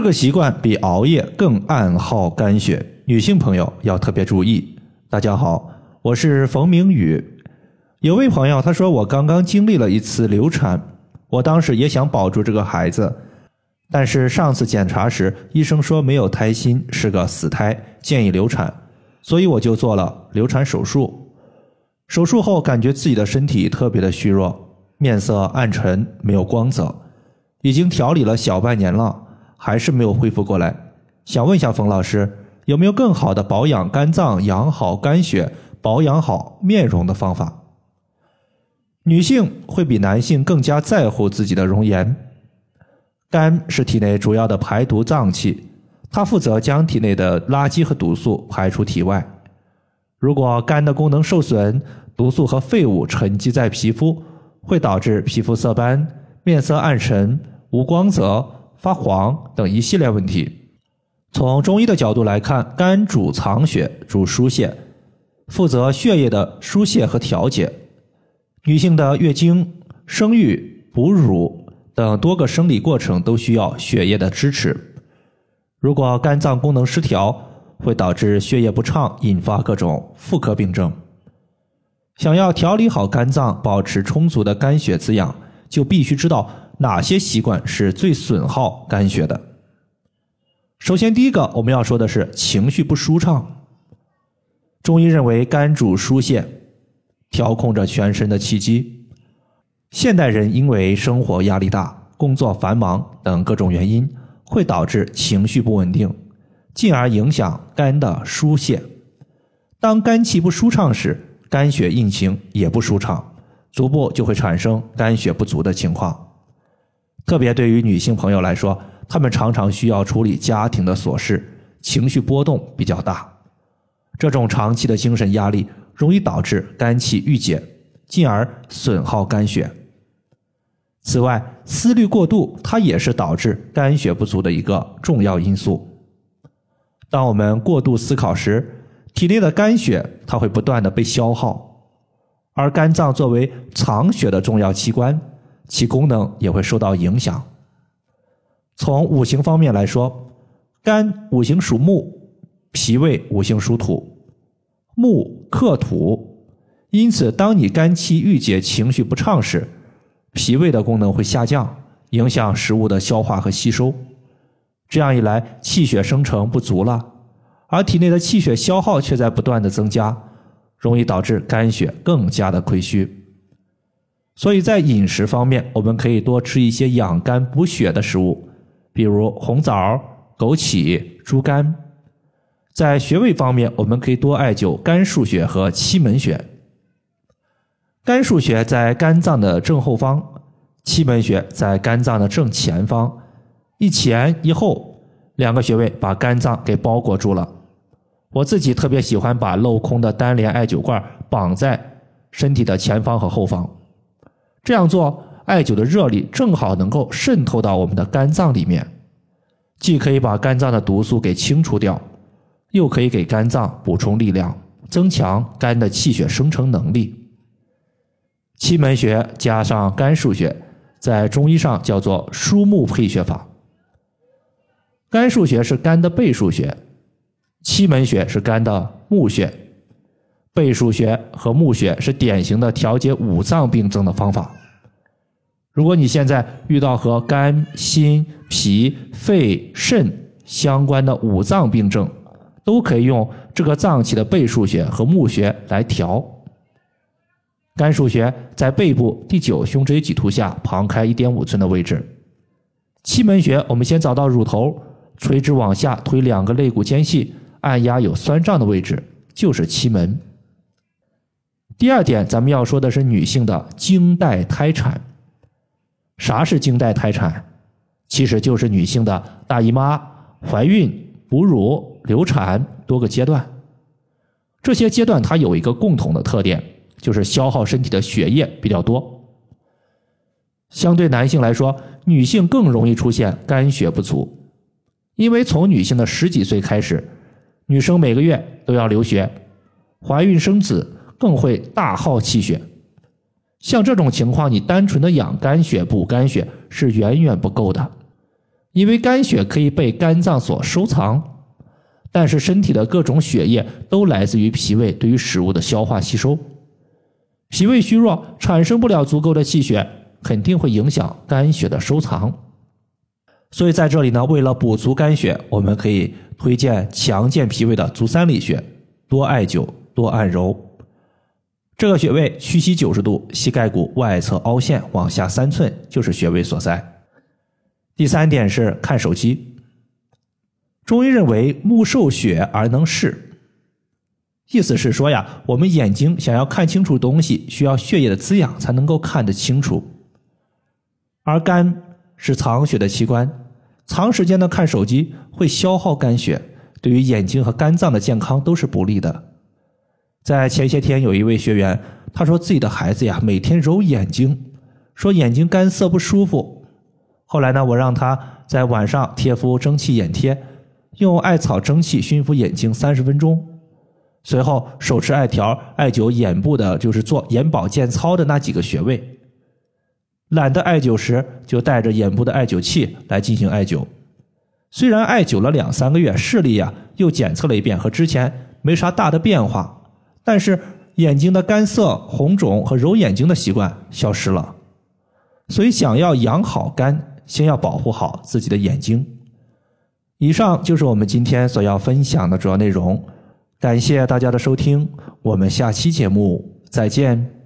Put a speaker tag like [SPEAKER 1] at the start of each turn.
[SPEAKER 1] 这个习惯比熬夜更暗耗肝血，女性朋友要特别注意。大家好，我是冯明宇。有位朋友他说，我刚刚经历了一次流产，我当时也想保住这个孩子，但是上次检查时医生说没有胎心，是个死胎，建议流产，所以我就做了流产手术。手术后感觉自己的身体特别的虚弱，面色暗沉，没有光泽，已经调理了小半年了。还是没有恢复过来，想问一下冯老师，有没有更好的保养肝脏、养好肝血、保养好面容的方法？女性会比男性更加在乎自己的容颜。肝是体内主要的排毒脏器，它负责将体内的垃圾和毒素排出体外。如果肝的功能受损，毒素和废物沉积在皮肤，会导致皮肤色斑、面色暗沉、无光泽。发黄等一系列问题。从中医的角度来看，肝主藏血，主疏泄，负责血液的疏泄和调节。女性的月经、生育、哺乳等多个生理过程都需要血液的支持。如果肝脏功能失调，会导致血液不畅，引发各种妇科病症。想要调理好肝脏，保持充足的肝血滋养，就必须知道。哪些习惯是最损耗肝血的？首先，第一个我们要说的是情绪不舒畅。中医认为肝主疏泄，调控着全身的气机。现代人因为生活压力大、工作繁忙等各种原因，会导致情绪不稳定，进而影响肝的疏泄。当肝气不舒畅时，肝血运行也不舒畅，逐步就会产生肝血不足的情况。特别对于女性朋友来说，她们常常需要处理家庭的琐事，情绪波动比较大。这种长期的精神压力容易导致肝气郁结，进而损耗肝血。此外，思虑过度，它也是导致肝血不足的一个重要因素。当我们过度思考时，体内的肝血它会不断的被消耗，而肝脏作为藏血的重要器官。其功能也会受到影响。从五行方面来说，肝五行属木，脾胃五行属土，木克土，因此当你肝气郁结、情绪不畅时，脾胃的功能会下降，影响食物的消化和吸收。这样一来，气血生成不足了，而体内的气血消耗却在不断的增加，容易导致肝血更加的亏虚。所以在饮食方面，我们可以多吃一些养肝补血的食物，比如红枣、枸杞、猪肝。在穴位方面，我们可以多艾灸肝腧穴和期门穴。肝腧穴在肝脏的正后方，期门穴在肝脏的正前方，一前一后，两个穴位把肝脏给包裹住了。我自己特别喜欢把镂空的单联艾灸罐绑在身体的前方和后方。这样做，艾灸的热力正好能够渗透到我们的肝脏里面，既可以把肝脏的毒素给清除掉，又可以给肝脏补充力量，增强肝的气血生成能力。期门穴加上肝腧穴，在中医上叫做疏木配穴法。肝腧穴是肝的背腧穴，期门穴是肝的募穴。背腧穴和募穴是典型的调节五脏病症的方法。如果你现在遇到和肝、心、脾、肺、肾相关的五脏病症，都可以用这个脏器的背腧穴和募穴来调。肝腧穴在背部第九胸椎棘突下旁开一点五寸的位置。期门穴，我们先找到乳头，垂直往下推两个肋骨间隙，按压有酸胀的位置，就是期门。第二点，咱们要说的是女性的经带胎产。啥是经带胎产？其实就是女性的大姨妈、怀孕、哺乳、流产多个阶段。这些阶段它有一个共同的特点，就是消耗身体的血液比较多。相对男性来说，女性更容易出现肝血不足，因为从女性的十几岁开始，女生每个月都要流血，怀孕生子。更会大耗气血，像这种情况，你单纯的养肝血、补肝血是远远不够的，因为肝血可以被肝脏所收藏，但是身体的各种血液都来自于脾胃对于食物的消化吸收。脾胃虚弱，产生不了足够的气血，肯定会影响肝血的收藏。所以在这里呢，为了补足肝血，我们可以推荐强健脾胃的足三里穴，多艾灸，多按揉。这个穴位屈膝九十度，膝盖骨外侧凹陷往下三寸，就是穴位所在。第三点是看手机。中医认为目受血而能视，意思是说呀，我们眼睛想要看清楚东西，需要血液的滋养才能够看得清楚。而肝是藏血的器官，长时间的看手机会消耗肝血，对于眼睛和肝脏的健康都是不利的。在前些天，有一位学员他说自己的孩子呀，每天揉眼睛，说眼睛干涩不舒服。后来呢，我让他在晚上贴敷蒸汽眼贴，用艾草蒸汽熏敷眼睛三十分钟，随后手持艾条艾灸眼部的，就是做眼保健操的那几个穴位。懒得艾灸时，就带着眼部的艾灸器来进行艾灸。虽然艾灸了两三个月，视力呀又检测了一遍，和之前没啥大的变化，但是眼睛的干涩、红肿和揉眼睛的习惯消失了。所以，想要养好肝。先要保护好自己的眼睛。以上就是我们今天所要分享的主要内容，感谢大家的收听，我们下期节目再见。